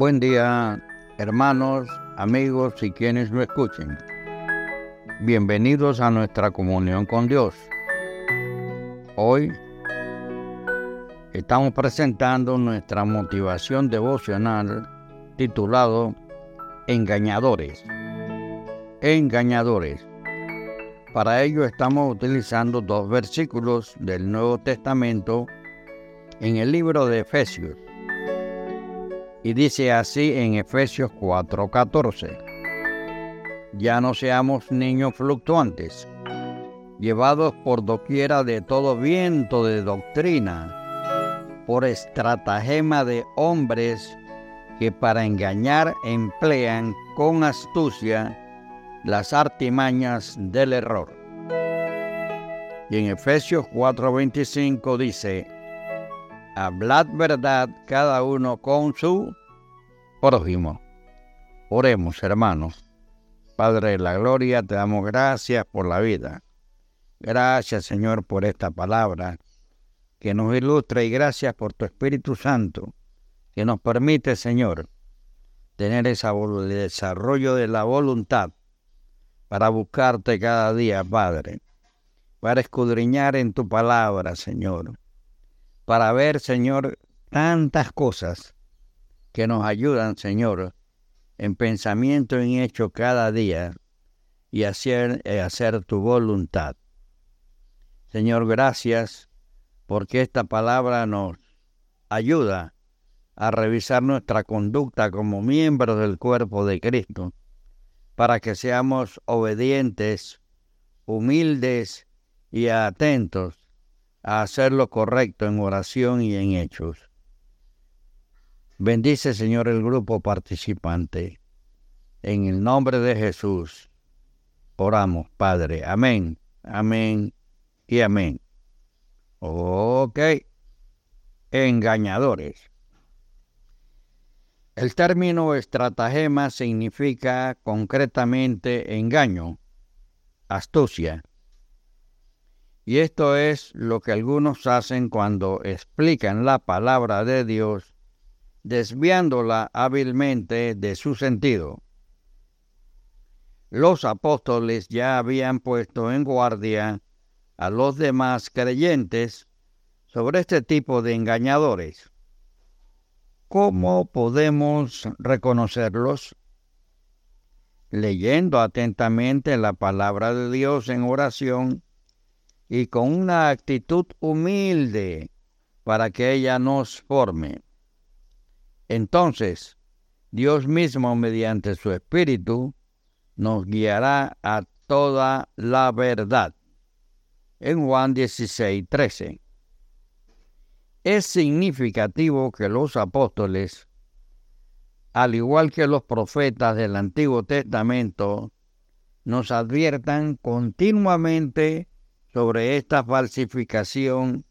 Buen día, hermanos, amigos y quienes lo escuchen. Bienvenidos a nuestra comunión con Dios. Hoy estamos presentando nuestra motivación devocional titulado Engañadores. Engañadores. Para ello estamos utilizando dos versículos del Nuevo Testamento en el libro de Efesios. Y dice así en Efesios 4:14, ya no seamos niños fluctuantes, llevados por doquiera de todo viento de doctrina, por estratagema de hombres que para engañar emplean con astucia las artimañas del error. Y en Efesios 4:25 dice, hablad verdad cada uno con su prójimo. Oremos, hermanos. Padre de la gloria, te damos gracias por la vida. Gracias, Señor, por esta palabra que nos ilustra y gracias por tu Espíritu Santo que nos permite, Señor, tener ese desarrollo de la voluntad para buscarte cada día, Padre, para escudriñar en tu palabra, Señor, para ver, Señor, tantas cosas que nos ayudan, Señor, en pensamiento y en hecho cada día y hacer, eh, hacer tu voluntad. Señor, gracias porque esta palabra nos ayuda a revisar nuestra conducta como miembros del cuerpo de Cristo, para que seamos obedientes, humildes y atentos a hacer lo correcto en oración y en hechos. Bendice, Señor, el grupo participante. En el nombre de Jesús, oramos, Padre. Amén, amén y amén. Ok. Engañadores. El término estratagema significa concretamente engaño, astucia. Y esto es lo que algunos hacen cuando explican la palabra de Dios, desviándola hábilmente de su sentido. Los apóstoles ya habían puesto en guardia a los demás creyentes sobre este tipo de engañadores. ¿Cómo podemos reconocerlos? Leyendo atentamente la palabra de Dios en oración y con una actitud humilde para que ella nos forme. Entonces, Dios mismo, mediante su Espíritu, nos guiará a toda la verdad. En Juan 16, 13. Es significativo que los apóstoles, al igual que los profetas del Antiguo Testamento, nos adviertan continuamente sobre esta falsificación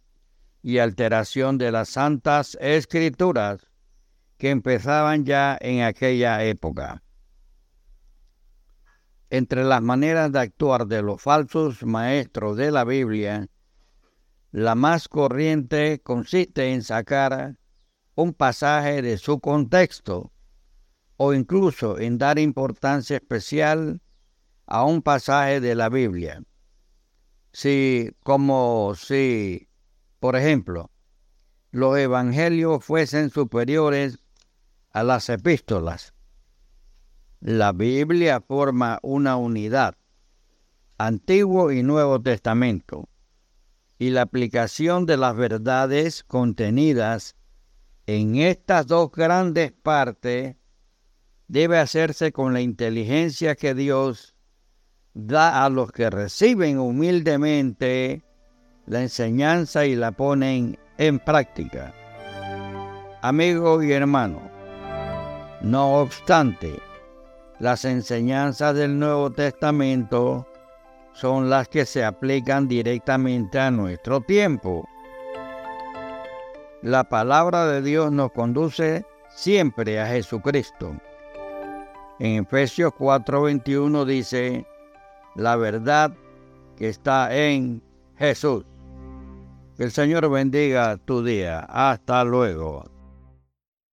y alteración de las santas escrituras que empezaban ya en aquella época. Entre las maneras de actuar de los falsos maestros de la Biblia, la más corriente consiste en sacar un pasaje de su contexto o incluso en dar importancia especial a un pasaje de la Biblia si, como si, por ejemplo, los evangelios fuesen superiores a las epístolas. La Biblia forma una unidad, Antiguo y Nuevo Testamento, y la aplicación de las verdades contenidas en estas dos grandes partes debe hacerse con la inteligencia que Dios da a los que reciben humildemente la enseñanza y la ponen en práctica. Amigo y hermano, no obstante, las enseñanzas del Nuevo Testamento son las que se aplican directamente a nuestro tiempo. La palabra de Dios nos conduce siempre a Jesucristo. En Efesios 4:21 dice, la verdad que está en Jesús. Que el Señor bendiga tu día. Hasta luego.